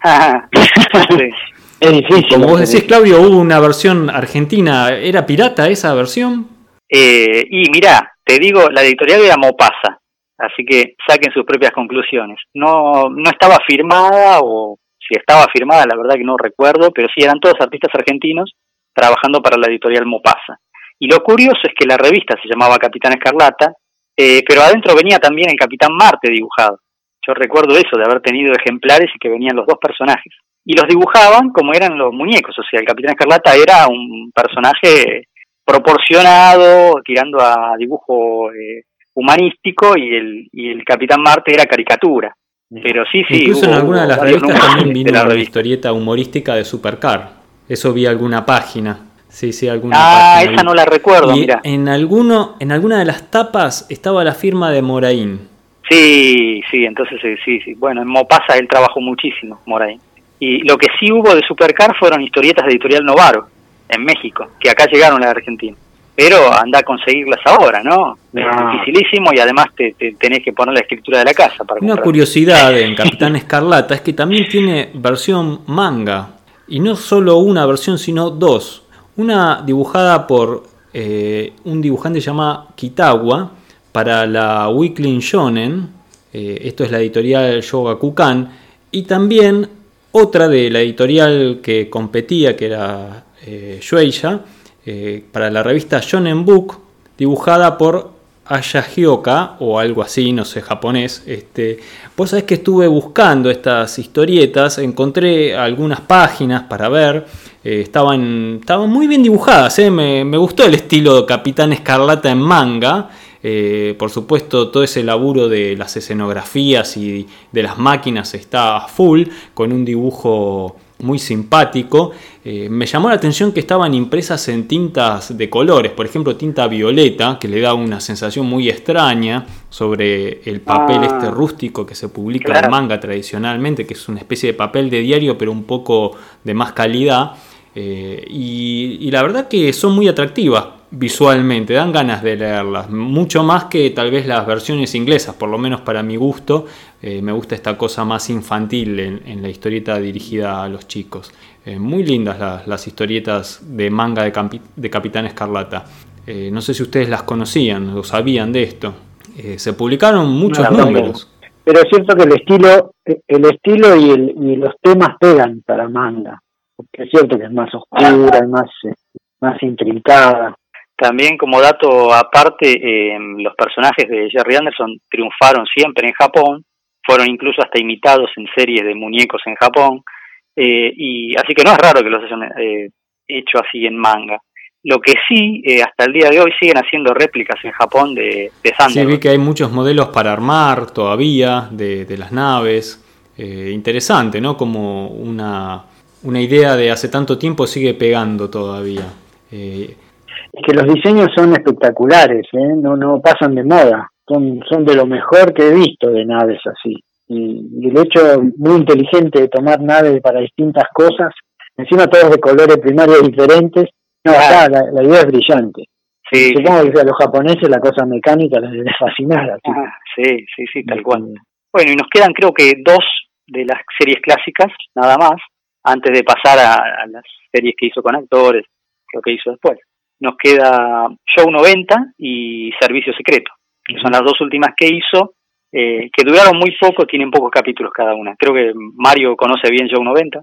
Sí, es difícil. Como vos decís, Claudio, hubo una versión argentina, ¿era pirata esa versión? Eh, y mirá, te digo, la editorial era Mopasa, así que saquen sus propias conclusiones. No, no estaba firmada o si estaba firmada, la verdad que no recuerdo, pero sí eran todos artistas argentinos trabajando para la editorial Mopasa. Y lo curioso es que la revista se llamaba Capitán Escarlata, eh, pero adentro venía también el Capitán Marte dibujado. Yo recuerdo eso, de haber tenido ejemplares y que venían los dos personajes. Y los dibujaban como eran los muñecos, o sea, el Capitán Escarlata era un personaje proporcionado, tirando a dibujo eh, humanístico, y el, y el Capitán Marte era caricatura. Pero sí, sí. Incluso en alguna de las revistas también vino la historieta humorística de Supercar. Eso vi alguna página. Sí, sí, alguna ah, esa no la recuerdo, y En, alguno, en alguna de las tapas estaba la firma de Moraín. Sí, sí, entonces sí, sí. Bueno, en Mopasa él trabajó muchísimo, Moraín. Y lo que sí hubo de Supercar fueron historietas de Editorial Novaro, en México, que acá llegaron a la Argentina pero anda a conseguirlas ahora, ¿no? Es dificilísimo y además te, tenés que poner la escritura de la casa para Una curiosidad en Capitán Escarlata es que también tiene versión manga, y no solo una versión, sino dos. Una dibujada por eh, un dibujante llamado Kitawa para la Weekly Shonen, eh, esto es la editorial Shogakukan, y también otra de la editorial que competía, que era eh, Shueisha, eh, para la revista Shonen Book, dibujada por Ayahioka o algo así, no sé, japonés. Este, vos sabés que estuve buscando estas historietas, encontré algunas páginas para ver, eh, estaban, estaban muy bien dibujadas, eh, me, gustó el estilo Capitán Escarlata en manga. por supuesto, todo ese laburo de las escenografías y de las máquinas está full, con un dibujo muy simpático. Eh, me llamó la atención que estaban impresas en tintas de colores, por ejemplo tinta violeta, que le da una sensación muy extraña sobre el papel este ah. rústico que se publica en manga tradicionalmente, que es una especie de papel de diario pero un poco de más calidad. Eh, y, la verdad que son muy atractivas visualmente, dan ganas de leerlas, mucho más que tal vez las versiones inglesas, por lo menos para mi gusto, eh, me gusta esta cosa más infantil en, la historieta dirigida a los chicos. Eh, muy lindas las, historietas de manga de, Capitán Escarlata. no sé si ustedes las conocían o sabían de esto. se publicaron muchos números. Pero es cierto que el estilo, el estilo y, y los temas pegan para manga porque es cierto que es más oscura, es más, eh, más intrincada. También como dato aparte, eh, los personajes de Jerry Anderson triunfaron siempre en Japón, fueron incluso hasta imitados en series de muñecos en Japón, eh, y así que no es raro que los hayan hecho así en manga. Lo que sí, hasta el día de hoy siguen haciendo réplicas en Japón de, de Sí, vi que hay muchos modelos para armar todavía de, de las naves. interesante, ¿no? Como una una idea de hace tanto tiempo sigue pegando todavía. Eh, es que los diseños son espectaculares, ¿eh? no, no pasan de moda, son, son de lo mejor que he visto de naves así. Y, el hecho muy inteligente de tomar naves para distintas cosas, encima todos de colores primarios diferentes, no, la, idea es brillante. Sí, Supongo que a los japoneses la cosa mecánica les debe fascinar. Ah, sí, sí, sí, tal cual. Bueno, y nos quedan creo que dos de las series clásicas, nada más, antes de pasar a, las series que hizo con actores, lo que hizo después. nos queda Show 90 y Servicio Secreto, que son las dos últimas que hizo, eh, que duraron muy poco, tienen pocos capítulos cada una. Creo que Mario conoce bien Show 90.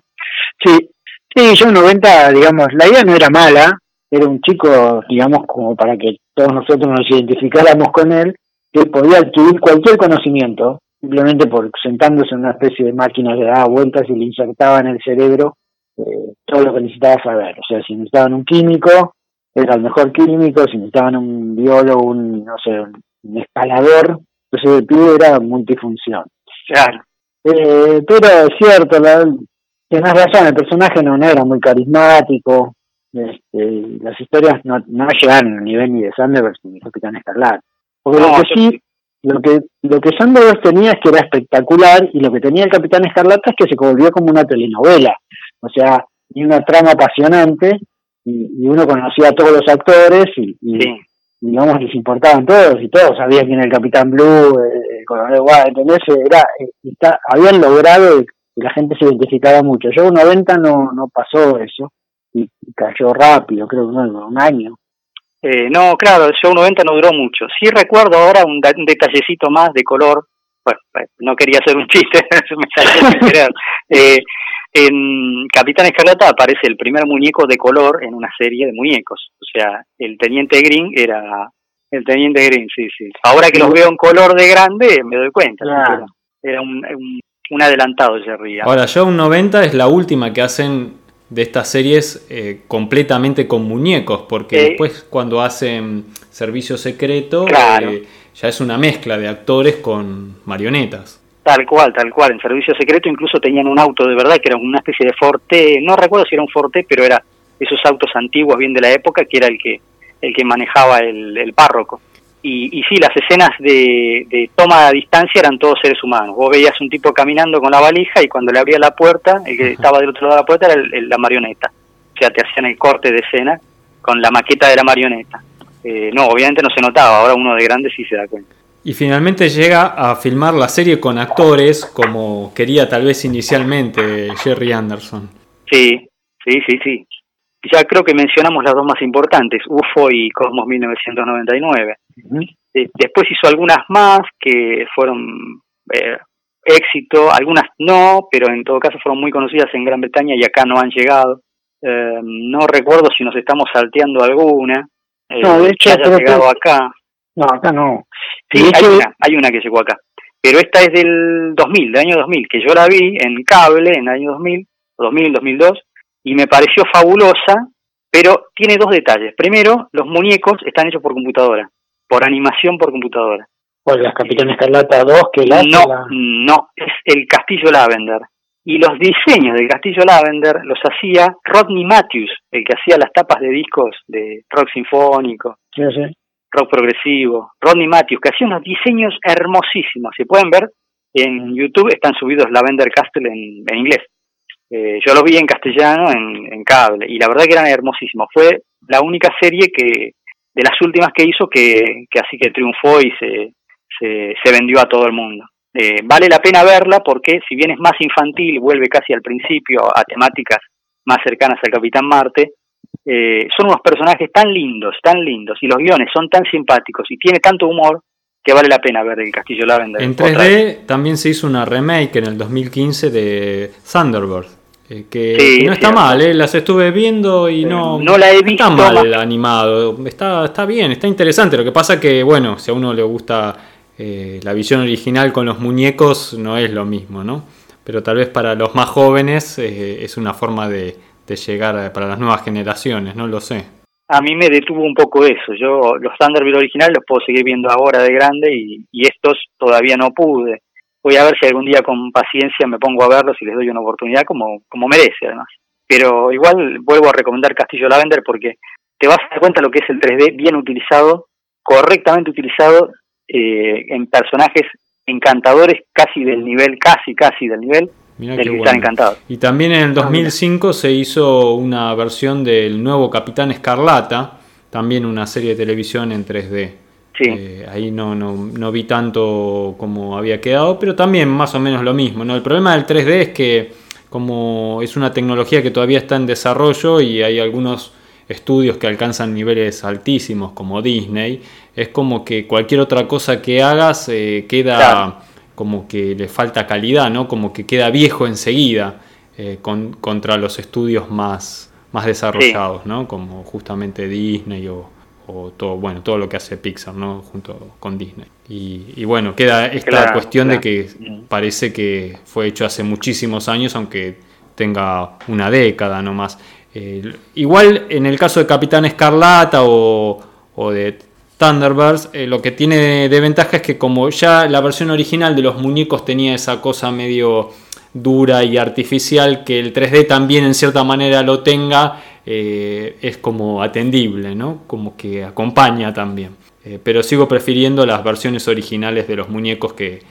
Sí, sí, Show 90, digamos, la idea no era mala, era un chico, digamos, como para que todos nosotros nos identificáramos con él, que podía adquirir cualquier conocimiento, simplemente por sentándose en una especie de máquina que daba vueltas y le insertaba en el cerebro eh, todo lo que necesitaba saber. O sea, si necesitaban un químico, era el mejor químico, si necesitaban un biólogo, un, no sé, un escalador, entonces el pibe era multifunción. Claro. Eh, pero es cierto, la, tienes razón, el personaje no, era muy carismático, este, las historias no, no llegaron al nivel ni de Sanders ni de Capitán Escarlata. Porque lo que sí, lo que, lo que Sanders tenía es que era espectacular y lo que tenía el Capitán Escarlata es que se volvió como una telenovela. O sea, y una trama apasionante y, uno conocía a todos los actores y, digamos les importaban todos y todos sabían quién era el Capitán Blue, el Coronel White, ¿entendés? Era, eh, está, habían logrado que la gente se identificaba mucho. Yo en 90 no, no pasó eso y, cayó rápido, creo que un año. Eh, no, claro, el show 90 no duró mucho. Sí recuerdo ahora un, detallecito más de color. Bueno, pues, no quería hacer un chiste, me salió eh, en Capitán Escarlata aparece el primer muñeco de color en una serie de muñecos. O sea, el Teniente Green era el Teniente Green, sí, sí. Ahora que los veo en color de grande, me doy cuenta. Era, un, un, adelantado Jerry. Ahora, Show 90 es la última que hacen de estas series eh, completamente con muñecos, porque después cuando hacen servicio secreto eh, ya es una mezcla de actores con marionetas. Tal cual, tal cual. En servicio secreto incluso tenían un auto de verdad que era una especie de Forte, no recuerdo si era un Forte, pero era esos autos antiguos bien de la época que era el que el que manejaba el párroco. Y, y sí, las escenas de, toma a distancia eran todos seres humanos. Vos veías un tipo caminando con la valija y cuando le abría la puerta, el que estaba del otro lado de la puerta era la marioneta. O sea, te hacían el corte de escena con la maqueta de la marioneta. Eh, no, obviamente no se notaba, ahora uno de grande sí se da cuenta. Y finalmente llega a filmar la serie con actores como quería tal vez inicialmente Jerry Anderson. Sí, sí, sí, sí ya creo que mencionamos las dos más importantes, UFO y Cosmos 1999. después hizo algunas más que fueron eh, éxito, algunas no, pero en todo caso fueron muy conocidas en Gran Bretaña y acá no han llegado. Eh, no recuerdo si nos estamos salteando alguna. Eh, no, de hecho, haya llegado acá. No, acá no. Sí, hay, una, hay una que llegó acá. Pero esta es del 2000, del año 2000, que yo la vi en cable en el año 2000, 2000, 2002, y me pareció fabulosa, pero tiene dos detalles. Primero, los muñecos están hechos por computadora, por animación por computadora. ¿Cuál, las Capitanes Escarlata 2 que la No, no, es el Castillo Lavender. Y los diseños del Castillo Lavender los hacía Rodney Matthews, el que hacía las tapas de discos de rock sinfónico, rock progresivo. Rodney Matthews, que hacía unos diseños hermosísimos. Se pueden ver en YouTube, están subidos Lavender Castle en inglés. Eh, yo lo vi en castellano en, cable y la verdad que eran hermosísimos. Fue la única serie que de las últimas que hizo que, así que triunfó y se, se, vendió a todo el mundo. Eh, vale la pena verla porque si bien es más infantil, vuelve casi al principio a temáticas más cercanas al Capitán Marte, eh, son unos personajes tan lindos, tan lindos, y los guiones son tan simpáticos y tiene tanto humor que vale la pena ver el Castillo Lavender. En 3D también se hizo una remake en el 2015 de Thunderbird. Eh, que, no está mal, eh, las estuve viendo y no, no la he visto está mal animado, está, está bien, está interesante. Lo que pasa que, bueno, si a uno le gusta eh, la visión original con los muñecos, no es lo mismo, ¿no? Pero tal vez para los más jóvenes es una forma de, de llegar para las nuevas generaciones, no lo sé a mí me detuvo un poco eso. Yo los Thunderbird originales los puedo seguir viendo ahora de grande y, y, estos todavía no pude. Voy a ver si algún día con paciencia me pongo a verlos y les doy una oportunidad como, como merece además. Pero igual vuelvo a recomendar Castillo Lavender porque te vas a dar cuenta lo que es el 3D bien utilizado, correctamente utilizado eh, en personajes encantadores casi del nivel, casi, casi del nivel y también en el 2005 se hizo una versión del nuevo Capitán Escarlata, también una serie de televisión en 3D. Eh, ahí no, no, no, vi tanto como había quedado, pero también más o menos lo mismo. ¿no? El problema del 3D es que como es una tecnología que todavía está en desarrollo y hay algunos estudios que alcanzan niveles altísimos como Disney, es como que cualquier otra cosa que hagas eh, queda como que le falta calidad, ¿no? Como que queda viejo enseguida eh, contra los estudios más, más desarrollados, ¿no? Como justamente Disney o, todo, bueno, todo lo que hace Pixar, ¿no? Junto con Disney. Y, bueno, queda esta cuestión de que parece que fue hecho hace muchísimos años, aunque tenga una década nomás. Eh, igual en el caso de Capitán Escarlata o, o de Thunderbirds, eh, lo que tiene de ventaja es que como ya la versión original de los muñecos tenía esa cosa medio dura y artificial, que el 3D también en cierta manera lo tenga, eh, es como atendible, ¿no? Como que acompaña también. Eh, pero sigo prefiriendo las versiones originales de los muñecos que,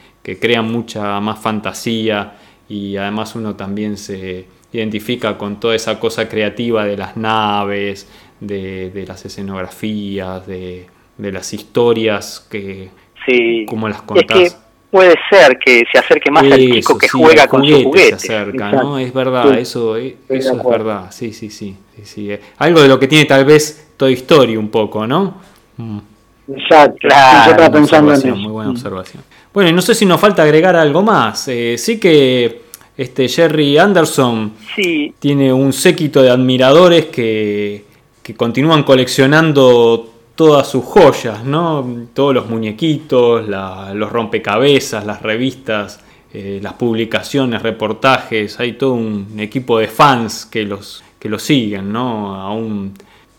crean mucha más fantasía y además uno también se identifica con toda esa cosa creativa de las naves, de las escenografías, de, de las historias que sí. como las contás. Es que puede ser que se acerque más al chico que juega con su juguete. Se acerca, ¿no? Es verdad, eso, eso es verdad. Sí, sí, sí, sí, eh. Algo de lo que tiene tal vez Toy Story un poco, ¿no? Mm. Exacto, claro. pensando en Muy buena observación. Bueno, y no sé si nos falta agregar algo más. Eh, sí que este Jerry Anderson sí. tiene un séquito de admiradores que, que continúan coleccionando todas sus joyas, ¿no? Todos los muñequitos, los rompecabezas, las revistas, eh, las publicaciones, reportajes, hay todo un equipo de fans que los, que los siguen, ¿no? Aún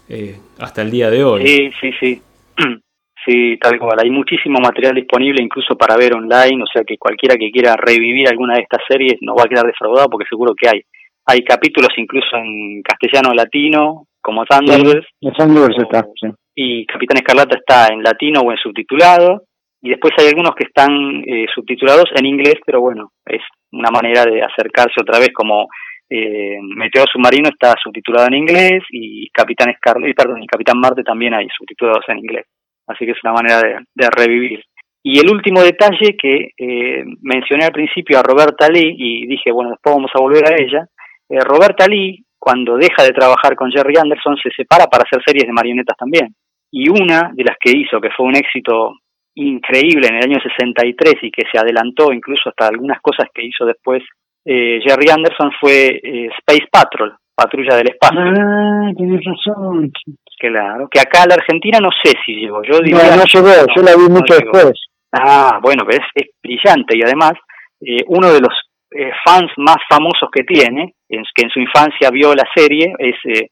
eh, hasta el día de hoy. Sí, sí, sí. Sí, tal cual. Hay muchísimo material disponible incluso para ver online, o sea que cualquiera que quiera revivir alguna de estas series no va a quedar defraudado porque seguro que hay. Hay capítulos incluso en castellano latino, como Thunderbirds. Sí, Thunderbirds está, sí y Capitán Escarlata está en latino o en subtitulado, y después hay algunos que están eh, subtitulados en inglés, pero bueno, es una manera de acercarse otra vez como eh, Meteoro Submarino está subtitulado en inglés y Capitán Escarlata, perdón, y Capitán Marte también hay subtitulados en inglés. Así que es una manera de, revivir. Y el último detalle que eh, mencioné al principio a Roberta Lee y dije, bueno, después vamos a volver a ella. Eh, Roberta Lee, cuando deja de trabajar con Jerry Anderson, se separa para hacer series de marionetas también y una de las que hizo, que fue un éxito increíble en el año 63 y que se adelantó incluso hasta algunas cosas que hizo después eh, Jerry Anderson, fue eh, Space Patrol, Patrulla del Espacio. Ah, tienes razón. Claro, que acá a la Argentina no sé si llegó. Yo diría, no, no llegó, yo la vi mucho después. Ah, bueno, ves, es brillante y además eh, uno de los fans más famosos que tiene, que en su infancia vio la serie, es eh,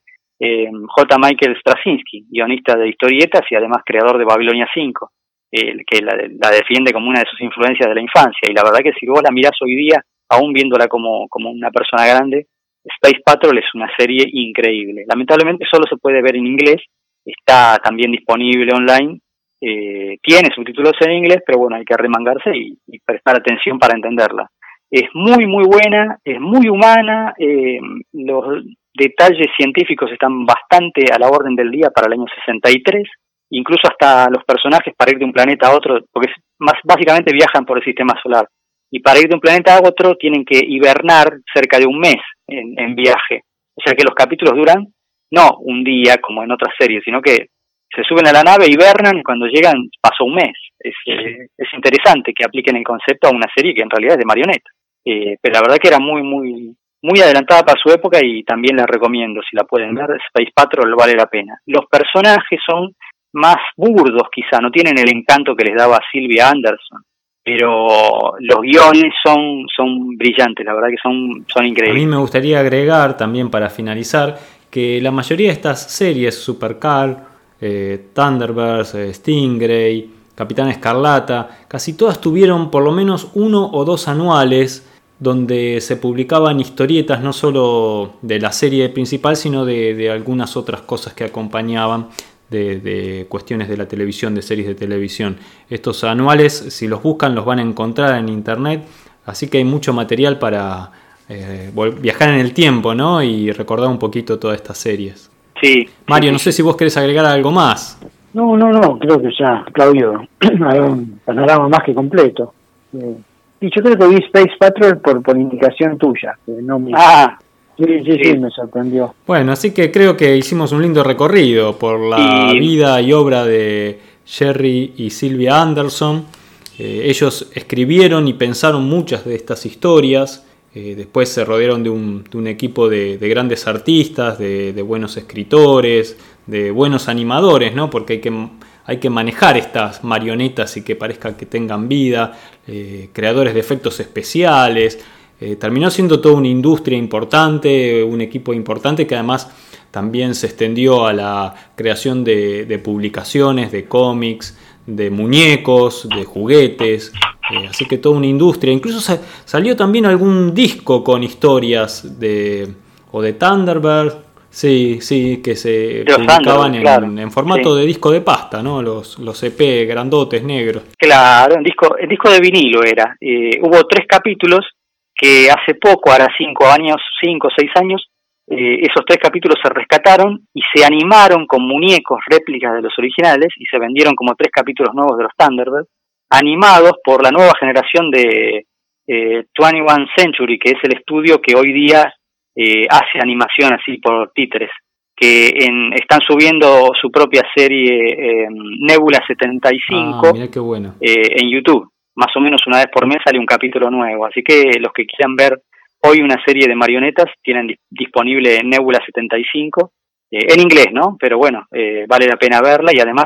J. Michael Straczynski, guionista de historietas y además creador de Babilonia 5, que la, defiende como una de sus influencias de la infancia. Y la verdad que si vos la mirás hoy día, aún viéndola como, como una persona grande, Space Patrol es una serie increíble. Lamentablemente solo se puede ver en inglés, está también disponible online, eh, tiene subtítulos en inglés, pero bueno, hay que remangarse y, prestar atención para entenderla. Es muy, muy buena, es muy humana, eh, los, detalles científicos están bastante a la orden del día para el año 63, incluso hasta los personajes para ir de un planeta a otro, porque más básicamente viajan por el sistema solar, y para ir de un planeta a otro tienen que hibernar cerca de un mes en, viaje. O sea que los capítulos duran no un día como en otras series, sino que se suben a la nave, hibernan y cuando llegan pasó un mes. Es, eh, es interesante que apliquen el concepto a una serie que en realidad es de marioneta. Eh, pero la verdad que era muy, muy, muy adelantada para su época y también la recomiendo, si la pueden ver, Space Patrol vale la pena. Los personajes son más burdos quizá, no tienen el encanto que les daba Sylvia Anderson, pero los guiones son, son brillantes, la verdad que son, son increíbles. A mí me gustaría agregar también para finalizar que la mayoría de estas series, Supercar, eh, Thunderbirds, eh, Stingray, Capitán Escarlata, casi todas tuvieron por lo menos uno o dos anuales donde se publicaban historietas no solo de la serie principal, sino de, algunas otras cosas que acompañaban de, cuestiones de la televisión, de series de televisión. Estos anuales, si los buscan, los van a encontrar en internet, así que hay mucho material para eh, viajar en el tiempo ¿no? y recordar un poquito todas estas series. Sí. Mario, no sé si vos querés agregar algo más. No, no, no, creo que ya, Claudio, hay un panorama más que completo. Eh, y yo creo que vi Space Patrol por, por indicación tuya. ah, Sí, sí, sí, me sorprendió. Bueno, así que creo que hicimos un lindo recorrido por la vida y obra de Jerry y Sylvia Anderson. Eh, ellos escribieron y pensaron muchas de estas historias. Eh, después se rodearon de un, equipo de, grandes artistas, de, buenos escritores, de buenos animadores, ¿no? Porque hay que, hay que manejar estas marionetas y que parezca que tengan vida, eh, creadores de efectos especiales. terminó siendo toda una industria importante, un equipo importante que además también se extendió a la creación de, publicaciones, de cómics, de muñecos, de juguetes, eh, así que toda una industria. Incluso salió también algún disco con historias de o de Thunderbird, sí, sí, que se publicaban en, formato de disco de pasta, ¿no? Los, los EP grandotes negros. Claro, en disco, en disco de vinilo era. Eh, hubo tres capítulos que hace poco, ahora cinco años, cinco o seis años, eh, esos tres capítulos se rescataron y se animaron con muñecos, réplicas de los originales, y se vendieron como tres capítulos nuevos de los Thunderbirds, animados por la nueva generación de eh, 21 Century, que es el estudio que hoy día eh, hace animación así por títeres, que en, están subiendo su propia serie Nebula 75 ah, qué bueno. Eh, en YouTube. Más o menos una vez por mes sale un capítulo nuevo, así que los que quieran ver Hoy una serie de marionetas tienen disponible Nebula 75, eh, en inglés, ¿no? Pero bueno, eh, vale la pena verla y además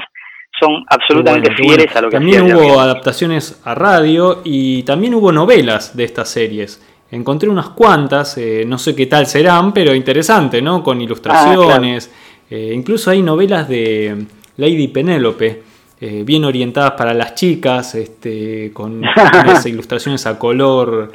son absolutamente fieles a lo que También hubo adaptaciones a radio y también hubo novelas de estas series. Encontré unas cuantas, eh, no sé qué tal serán, pero interesante, ¿no? Con ilustraciones. Ah, incluso hay novelas de Lady Penélope, bien orientadas para las chicas, este, con ilustraciones a color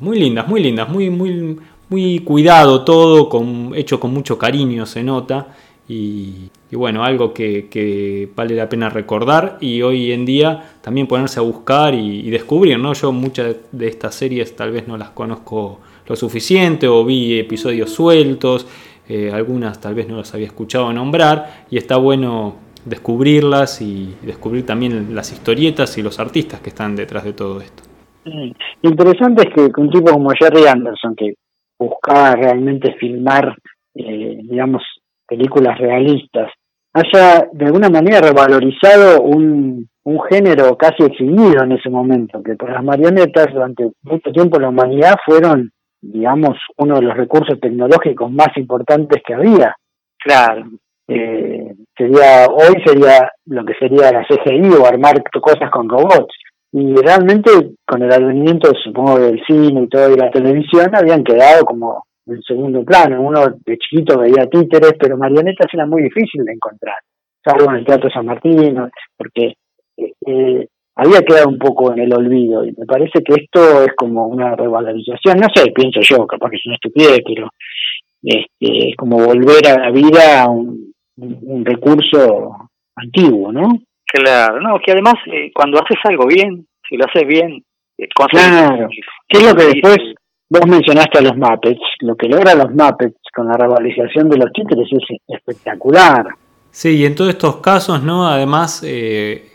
muy lindas, muy lindas, muy, muy, muy cuidado todo, con, hecho con mucho cariño se nota. Y, bueno, algo que, vale la pena recordar y hoy en día también ponerse a buscar y, descubrir, ¿no? Yo muchas de estas series tal vez no las conozco lo suficiente o vi episodios sueltos, eh, algunas tal vez no las había escuchado nombrar y está bueno descubrirlas y descubrir también las historietas y los artistas que están detrás de todo esto. Interesante es que un tipo como Jerry Anderson, que buscaba realmente filmar, eh, digamos, películas realistas, haya de alguna manera revalorizado un, un género casi extinguido en ese momento, que por las marionetas durante mucho tiempo la humanidad fueron, digamos, uno de los recursos tecnológicos más importantes que había. Claro. Eh, sería hoy sería lo que sería la CGI o armar cosas con robots y realmente con el advenimiento, supongo, del cine y todo y la televisión, habían quedado como en segundo plano. Uno de chiquito veía títeres, pero marionetas era muy difícil de encontrar, salvo en el Teatro San Martín, porque eh, eh, había quedado un poco en el olvido. Y me parece que esto es como una revalorización, no sé, pienso yo, capaz que es una estupidez, pero este, es como volver a la vida un, un recurso antiguo, ¿no? Claro, no, que además eh, cuando haces algo bien, si lo haces bien, eh, claro. ¿Qué es lo que después vos mencionaste a los Muppets? Lo que logra los Muppets con la revalorización de los títulos es espectacular. Sí, y en todos estos casos, ¿no? Además, eh,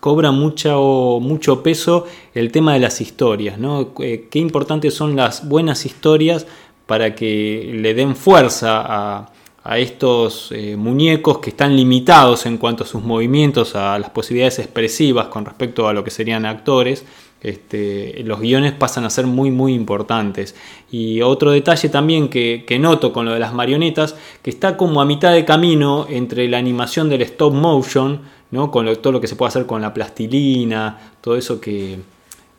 cobra mucho, mucho peso el tema de las historias, ¿no? qué importantes son las buenas historias para que le den fuerza a a estos eh, muñecos que están limitados en cuanto a sus movimientos, a las posibilidades expresivas con respecto a lo que serían actores, este, los guiones pasan a ser muy muy importantes. Y otro detalle también que, noto con lo de las marionetas, que está como a mitad de camino entre la animación del stop motion, ¿no? con todo lo que se puede hacer con la plastilina, todo eso que,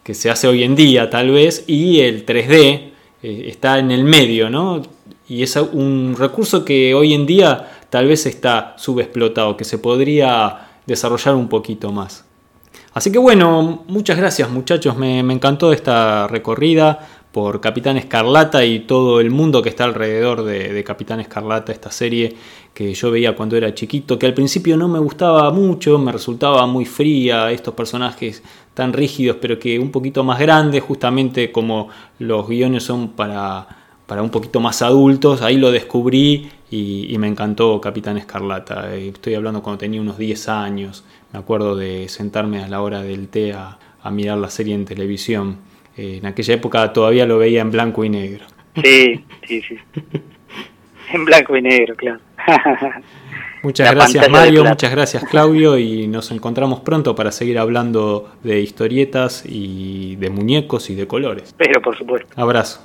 se hace hoy en día tal vez, y el 3D. Eh, está en el medio, ¿no? y es un recurso que hoy en día tal vez está subexplotado, que se podría desarrollar un poquito más. Así que bueno, muchas gracias muchachos, me, encantó esta recorrida por Capitán Escarlata y todo el mundo que está alrededor de, Capitán Escarlata, esta serie que yo veía cuando era chiquito, que al principio no me gustaba mucho, me resultaba muy fría, estos personajes tan rígidos, pero que un poquito más grandes, justamente como los guiones son para para un poquito más adultos, ahí lo descubrí y, me encantó Capitán Escarlata. Eh, estoy hablando cuando tenía unos 10 años, me acuerdo de sentarme a la hora del té a, mirar la serie en televisión. Eh, en aquella época todavía lo veía en blanco y negro. Sí, sí, sí. En blanco y negro, claro. Muchas gracias Mario, muchas gracias Claudio y nos encontramos pronto para seguir hablando de historietas y de muñecos y de colores. Pero por supuesto. Abrazo.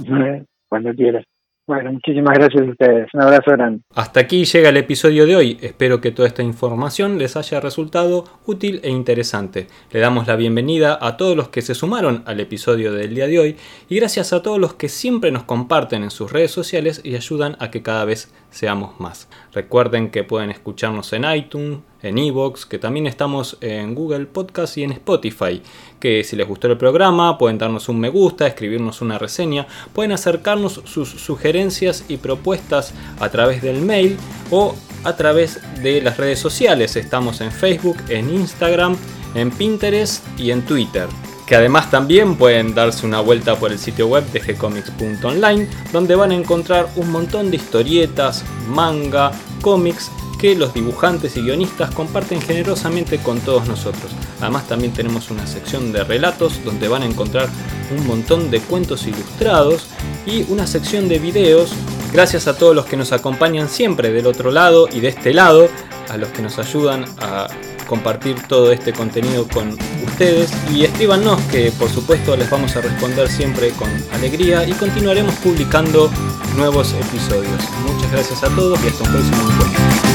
Cuando quieras. Bueno, muchísimas gracias a ustedes. Un abrazo grande. Hasta aquí llega el episodio de hoy. Espero que toda esta información les haya resultado útil e interesante. Le damos la bienvenida a todos los que se sumaron al episodio del día de hoy y gracias a todos los que siempre nos comparten en sus redes sociales y ayudan a que cada vez seamos más. Recuerden que pueden escucharnos en iTunes, en Evox, que también estamos en Google Podcast y en Spotify. Que si les gustó el programa pueden darnos un me gusta, escribirnos una reseña, pueden acercarnos sus sugerencias y propuestas a través del mail o a través de las redes sociales. Estamos en Facebook, en Instagram, en Pinterest y en Twitter que además también pueden darse una vuelta por el sitio web de gcomics.online, donde van a encontrar un montón de historietas, manga, cómics que los dibujantes y guionistas comparten generosamente con todos nosotros. Además también tenemos una sección de relatos donde van a encontrar un montón de cuentos ilustrados y una sección de videos. Gracias a todos los que nos acompañan siempre del otro lado y de este lado, a los que nos ayudan a compartir todo este contenido con ustedes y escríbanos que por supuesto les vamos a responder siempre con alegría y continuaremos publicando nuevos episodios. Muchas gracias a todos y hasta un próximo encuentro.